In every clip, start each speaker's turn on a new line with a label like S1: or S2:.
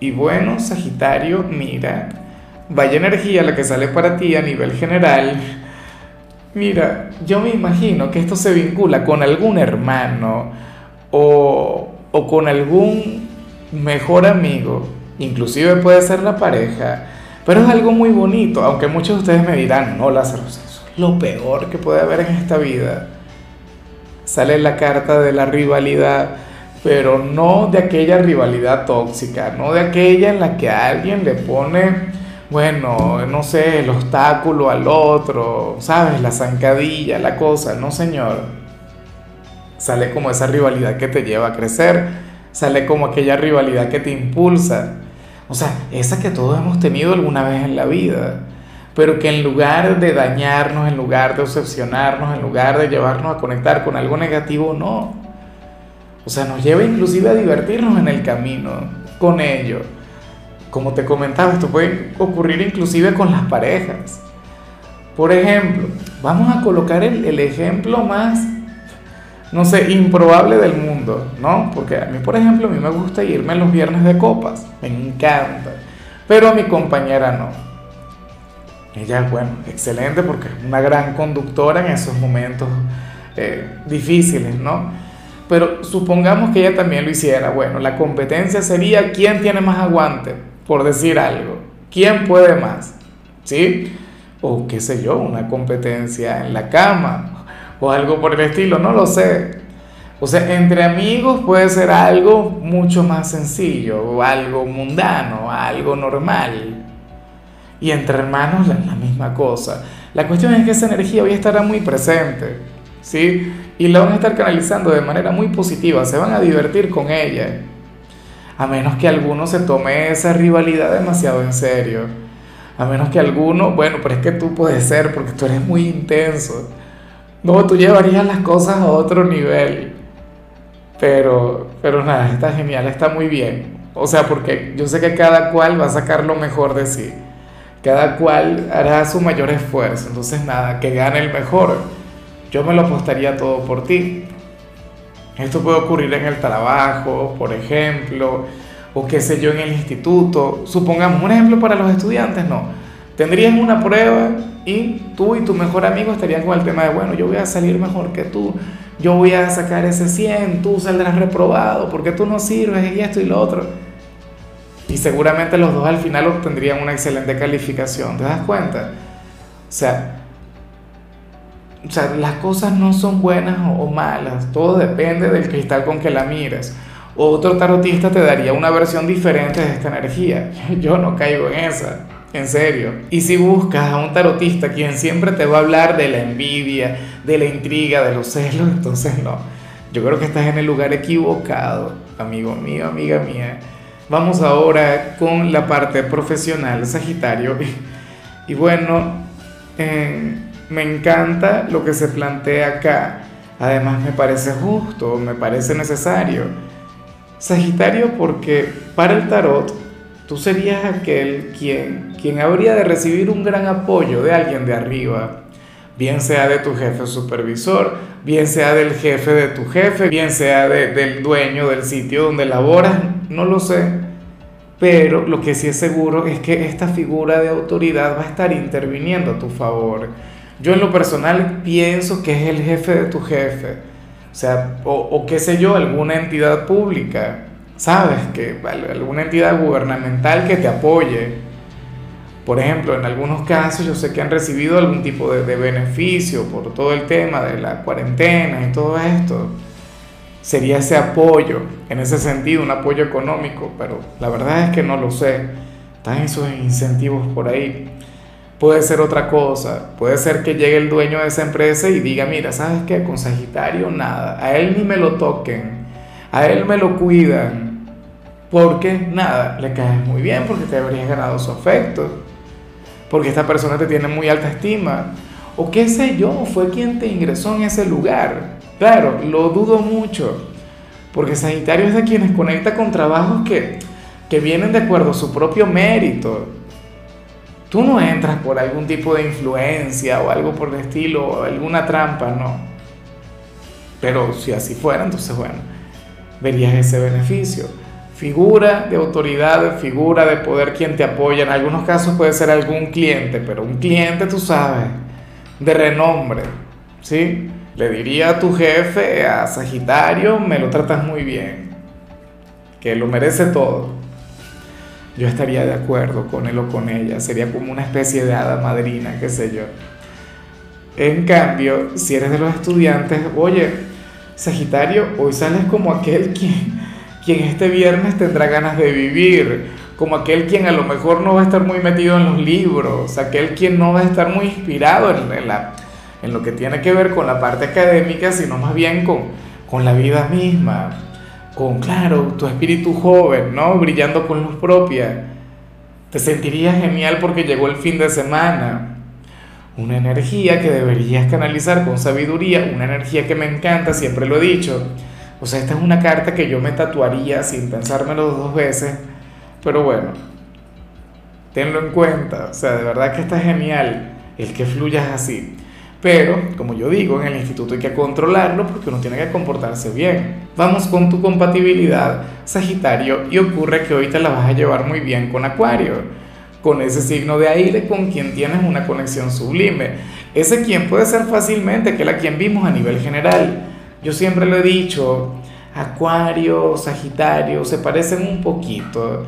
S1: Y bueno, Sagitario, mira, vaya energía la que sale para ti a nivel general. Mira, yo me imagino que esto se vincula con algún hermano o, o con algún mejor amigo, inclusive puede ser la pareja, pero es algo muy bonito, aunque muchos de ustedes me dirán, no, Lázaro, eso es lo peor que puede haber en esta vida. Sale la carta de la rivalidad pero no de aquella rivalidad tóxica, no de aquella en la que alguien le pone, bueno, no sé, el obstáculo al otro, ¿sabes? La zancadilla, la cosa, no señor. Sale como esa rivalidad que te lleva a crecer, sale como aquella rivalidad que te impulsa, o sea, esa que todos hemos tenido alguna vez en la vida, pero que en lugar de dañarnos, en lugar de obsesionarnos, en lugar de llevarnos a conectar con algo negativo, no o sea, nos lleva inclusive a divertirnos en el camino con ello. Como te comentaba, esto puede ocurrir inclusive con las parejas. Por ejemplo, vamos a colocar el, ejemplo más, no sé, improbable del mundo, ¿no? Porque a mí, por ejemplo, a mí me gusta irme los viernes de copas, me encanta, pero a mi compañera no. Ella, bueno, excelente porque es una gran conductora en esos momentos eh, difíciles, ¿no? Pero supongamos que ella también lo hiciera. Bueno, la competencia sería quién tiene más aguante, por decir algo. ¿Quién puede más? ¿Sí? O qué sé yo, una competencia en la cama o algo por el estilo, no lo sé. O sea, entre amigos puede ser algo mucho más sencillo, o algo mundano, algo normal. Y entre hermanos la, la misma cosa. La cuestión es que esa energía hoy estará muy presente. ¿sí? Y la van a estar canalizando de manera muy positiva, se van a divertir con ella. A menos que alguno se tome esa rivalidad demasiado en serio. A menos que alguno, bueno, pero es que tú puedes ser porque tú eres muy intenso. No, tú llevarías las cosas a otro nivel. Pero, pero nada, está genial, está muy bien. O sea, porque yo sé que cada cual va a sacar lo mejor de sí. Cada cual hará su mayor esfuerzo. Entonces, nada, que gane el mejor yo me lo apostaría todo por ti. Esto puede ocurrir en el trabajo, por ejemplo, o qué sé yo, en el instituto. Supongamos un ejemplo para los estudiantes, no. Tendrías una prueba y tú y tu mejor amigo estarían con el tema de, bueno, yo voy a salir mejor que tú, yo voy a sacar ese 100, tú saldrás reprobado porque tú no sirves y esto y lo otro. Y seguramente los dos al final obtendrían una excelente calificación, ¿te das cuenta? O sea, o sea, las cosas no son buenas o malas, todo depende del cristal con que la mires. Otro tarotista te daría una versión diferente de esta energía. Yo no caigo en esa, en serio. Y si buscas a un tarotista quien siempre te va a hablar de la envidia, de la intriga, de los celos, entonces no. Yo creo que estás en el lugar equivocado, amigo mío, amiga mía. Vamos ahora con la parte profesional, Sagitario. Y bueno, eh, me encanta lo que se plantea acá. Además me parece justo, me parece necesario. Sagitario porque para el tarot tú serías aquel quien, quien habría de recibir un gran apoyo de alguien de arriba, bien sea de tu jefe supervisor, bien sea del jefe de tu jefe, bien sea del dueño del sitio donde laboras, no lo sé. Pero lo que sí es seguro es que esta figura de autoridad va a estar interviniendo a tu favor yo en lo personal pienso que es el jefe de tu jefe, o sea, o, qué sé yo, alguna entidad pública, ¿sabes? Que alguna entidad gubernamental que te apoye. Por ejemplo, en algunos casos yo sé que han recibido algún tipo de, de beneficio por todo el tema de la cuarentena y todo esto. Sería ese apoyo, en ese sentido, un apoyo económico, pero la verdad es que no lo sé. Están esos incentivos por ahí. Puede ser otra cosa, puede ser que llegue el dueño de esa empresa y diga, mira, ¿sabes qué? Con Sagitario nada, a él ni me lo toquen, a él me lo cuidan. Porque nada, le caes muy bien, porque te habrías ganado su afecto, porque esta persona te tiene muy alta estima, o qué sé yo, fue quien te ingresó en ese lugar. Claro, lo dudo mucho, porque Sagitario es de quienes conecta con trabajos que, que vienen de acuerdo a su propio mérito. Tú no entras por algún tipo de influencia o algo por el estilo, o alguna trampa, no. Pero si así fuera, entonces bueno, verías ese beneficio figura de autoridad, figura de poder quien te apoya. En algunos casos puede ser algún cliente, pero un cliente, tú sabes, de renombre, ¿sí? Le diría a tu jefe, a Sagitario, me lo tratas muy bien, que lo merece todo. Yo estaría de acuerdo con él o con ella, sería como una especie de hada madrina, qué sé yo. En cambio, si eres de los estudiantes, oye, Sagitario, hoy sales como aquel quien quien este viernes tendrá ganas de vivir, como aquel quien a lo mejor no va a estar muy metido en los libros, aquel quien no va a estar muy inspirado en, la, en lo que tiene que ver con la parte académica, sino más bien con, con la vida misma, con, claro, tu espíritu joven, ¿no? Brillando con luz propia. Te sentirías genial porque llegó el fin de semana. Una energía que deberías canalizar con sabiduría, una energía que me encanta, siempre lo he dicho o sea, esta es una carta que yo me tatuaría sin pensármelo dos veces, pero bueno, tenlo en cuenta, o sea, de verdad que está genial el que fluyas así. Pero, como yo digo, en el instituto hay que controlarlo porque uno tiene que comportarse bien. Vamos con tu compatibilidad, Sagitario, y ocurre que hoy te la vas a llevar muy bien con Acuario, con ese signo de aire con quien tienes una conexión sublime. Ese quien puede ser fácilmente que la quien vimos a nivel general yo siempre lo he dicho, Acuario, Sagitario se parecen un poquito.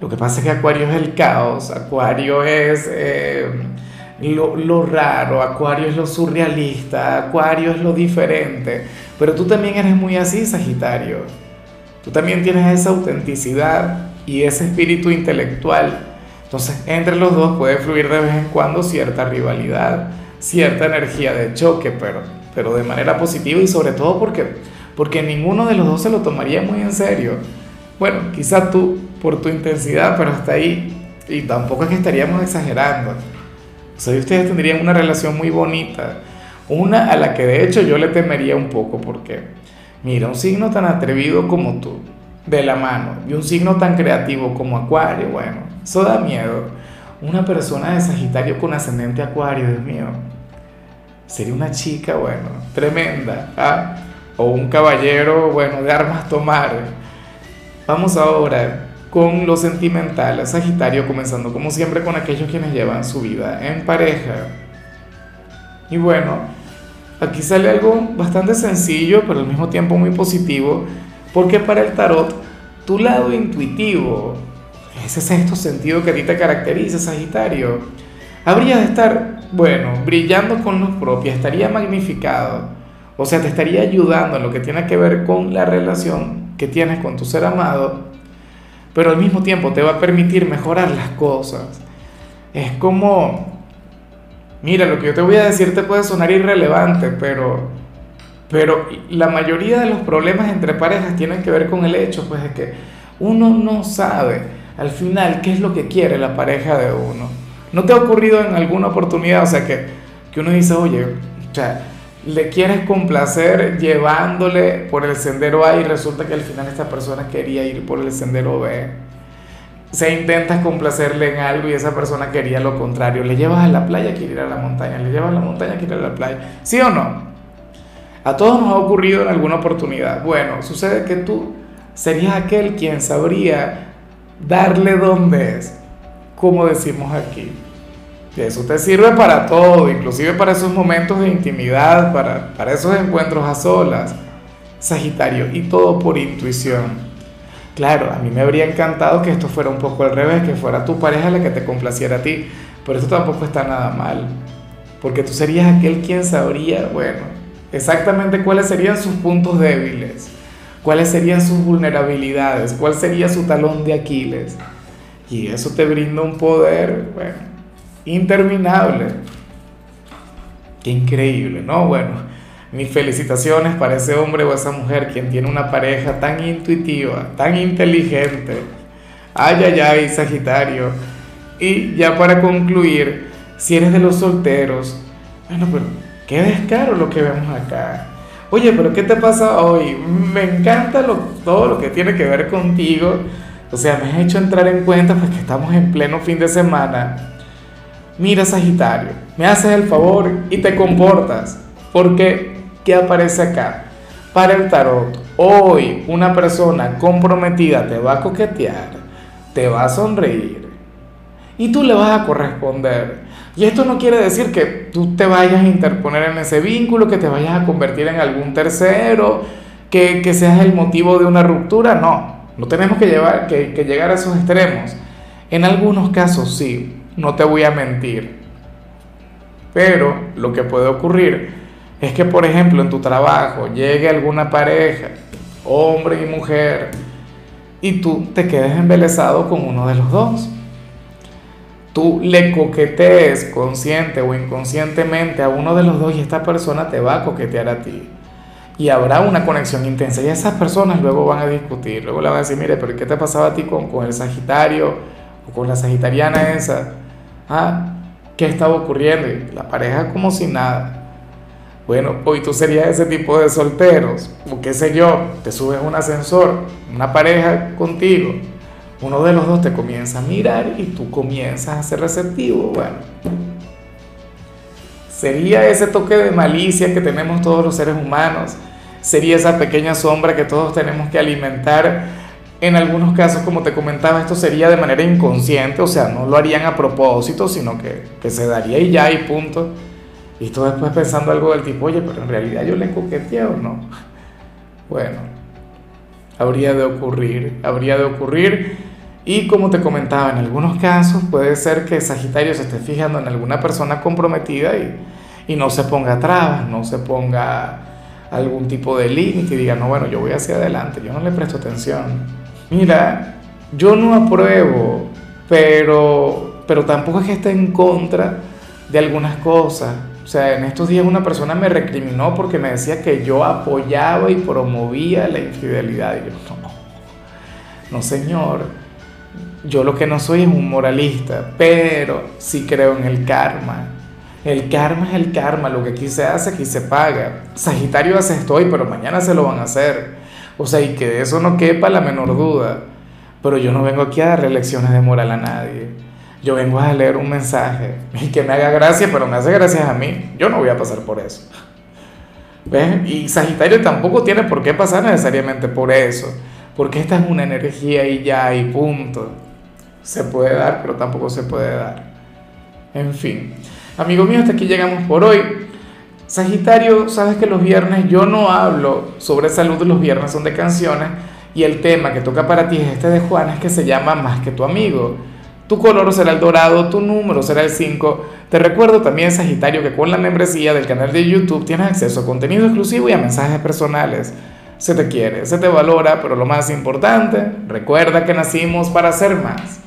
S1: Lo que pasa es que Acuario es el caos, Acuario es eh, lo, raro, Acuario es lo surrealista, Acuario es lo diferente. Pero tú también eres muy así, Sagitario. Tú también tienes esa autenticidad y ese espíritu intelectual. Entonces, entre los dos puede fluir de vez en cuando cierta rivalidad, cierta energía de choque, pero pero de manera positiva y sobre todo porque, porque ninguno de los dos se lo tomaría muy en serio. Bueno, quizá tú por tu intensidad, pero hasta ahí, y tampoco es que estaríamos exagerando. Ustedes tendrían una relación muy bonita, una a la que de hecho yo le temería un poco, porque, mira, un signo tan atrevido como tú, de la mano, y un signo tan creativo como Acuario, bueno, eso da miedo. Una persona de Sagitario con ascendente Acuario, Dios mío, sería una chica, bueno, tremenda, ¿ah? o un caballero, bueno, de armas tomar. Vamos ahora con lo sentimental, Sagitario, comenzando como siempre con aquellos quienes llevan su vida en pareja. Y bueno, aquí sale algo bastante sencillo, pero al mismo tiempo muy positivo, porque para el tarot, tu lado intuitivo, ese sexto sentido que a ti te caracteriza, Sagitario, habría de estar, bueno, brillando con luz propia, estaría magnificado. O sea, te estaría ayudando en lo que tiene que ver con la relación que tienes con tu ser amado, pero al mismo tiempo te va a permitir mejorar las cosas. Es como, mira, lo que yo te voy a decir te puede sonar irrelevante, pero, pero la mayoría de los problemas entre parejas tienen que ver con el hecho, pues, de que uno no sabe al final qué es lo que quiere la pareja de uno. ¿No te ha ocurrido en alguna oportunidad? O sea, que, que uno dice, oye, o sea, le quieres complacer llevándole por el sendero A y resulta que al final esta persona quería ir por el sendero B. Se intenta complacerle en algo y esa persona quería lo contrario. Le llevas a la playa, quiere ir a la montaña. Le llevas a la montaña, quiere ir a la playa. ¿Sí o no? A todos nos ha ocurrido en alguna oportunidad. Bueno, sucede que tú serías aquel quien sabría darle donde es, como decimos aquí. Eso te sirve para todo, inclusive para esos momentos de intimidad, para, para esos encuentros a solas, Sagitario, y todo por intuición. Claro, a mí me habría encantado que esto fuera un poco al revés, que fuera tu pareja la que te complaciera a ti, pero esto tampoco está nada mal, porque tú serías aquel quien sabría, bueno, exactamente cuáles serían sus puntos débiles, cuáles serían sus vulnerabilidades, cuál sería su talón de Aquiles. Y eso te brinda un poder, bueno, interminable. Qué increíble, ¿no? Bueno, Mis felicitaciones para ese hombre o esa mujer quien tiene una pareja tan intuitiva, tan inteligente. Ay, ay, ay, Sagitario. Y ya para concluir, si eres de los solteros, bueno, pero qué descaro lo que vemos acá. Oye, pero ¿qué te pasa hoy? Me encanta todo lo que tiene que ver contigo. O sea, me has hecho entrar en cuenta porque estamos en pleno fin de semana. Mira, Sagitario, me haces el favor y te comportas. Porque ¿Qué aparece acá? Para el tarot, hoy una persona comprometida te va a coquetear, te va a sonreír y tú le vas a corresponder. Y esto no quiere decir que tú te vayas a interponer en ese vínculo, que te vayas a convertir en algún tercero, que, que seas el motivo de una ruptura. No, no tenemos que, llevar, que, que llegar a esos extremos. En algunos casos sí, no te voy a mentir. Pero lo que puede ocurrir es que, por ejemplo, en tu trabajo llegue alguna pareja, hombre y mujer, y tú te quedes embelesado con uno de los dos. Tú le coquetees consciente o inconscientemente a uno de los dos y esta persona te va a coquetear a ti. Y habrá una conexión intensa y esas personas luego van a discutir, luego le van a decir, mire, pero ¿qué te pasaba a ti con, con el Sagitario o con la Sagitariana esa? Ah, ¿qué estaba ocurriendo? Y la pareja como si nada. Bueno, hoy tú serías ese tipo de solteros, o qué sé yo, te subes un ascensor, una pareja contigo, uno de los dos te comienza a mirar y tú comienzas a ser receptivo. Bueno, sería ese toque de malicia que tenemos todos los seres humanos, sería esa pequeña sombra que todos tenemos que alimentar. En algunos casos, como te comentaba, esto sería de manera inconsciente, o sea, no lo harían a propósito, sino que, que se daría y ya y punto. Y tú después pensando algo del tipo, oye, pero en realidad yo le coqueteé o no. Bueno, habría de ocurrir, habría de ocurrir. Y como te comentaba, en algunos casos puede ser que Sagitario se esté fijando en alguna persona comprometida y, y no se ponga trabas, no se ponga algún tipo de límite y diga, no, bueno, yo voy hacia adelante, yo no le presto atención. Mira, yo no apruebo, pero, pero tampoco es que esté en contra de algunas cosas. O sea, en estos días una persona me recriminó porque me decía que yo apoyaba y promovía la infidelidad. Y yo, no, no señor, yo lo que no soy es un moralista, pero sí creo en el karma. El karma es el karma, lo que aquí se hace, aquí se paga. Sagitario hace esto hoy, pero mañana se lo van a hacer. O sea, y que de eso no quepa la menor duda. Pero yo no vengo aquí a darle lecciones de moral a nadie. Yo vengo a leer un mensaje y que me haga gracia, pero me hace gracias a mí. Yo no voy a pasar por eso. ¿Ves? Y Sagitario tampoco tiene por qué pasar necesariamente por eso, porque esta es una energía y ya y punto. Se puede dar, pero tampoco se puede dar. En fin, amigo mío, hasta aquí llegamos por hoy. Sagitario, sabes que los viernes yo no hablo sobre salud, los viernes son de canciones y el tema que toca para ti es este de Juan, es que se llama Más que tu amigo. Tu color será el dorado, tu número será el 5. Te recuerdo también, Sagitario, que con la membresía del canal de YouTube tienes acceso a contenido exclusivo y a mensajes personales. Se te quiere, se te valora, pero lo más importante, recuerda que nacimos para ser más.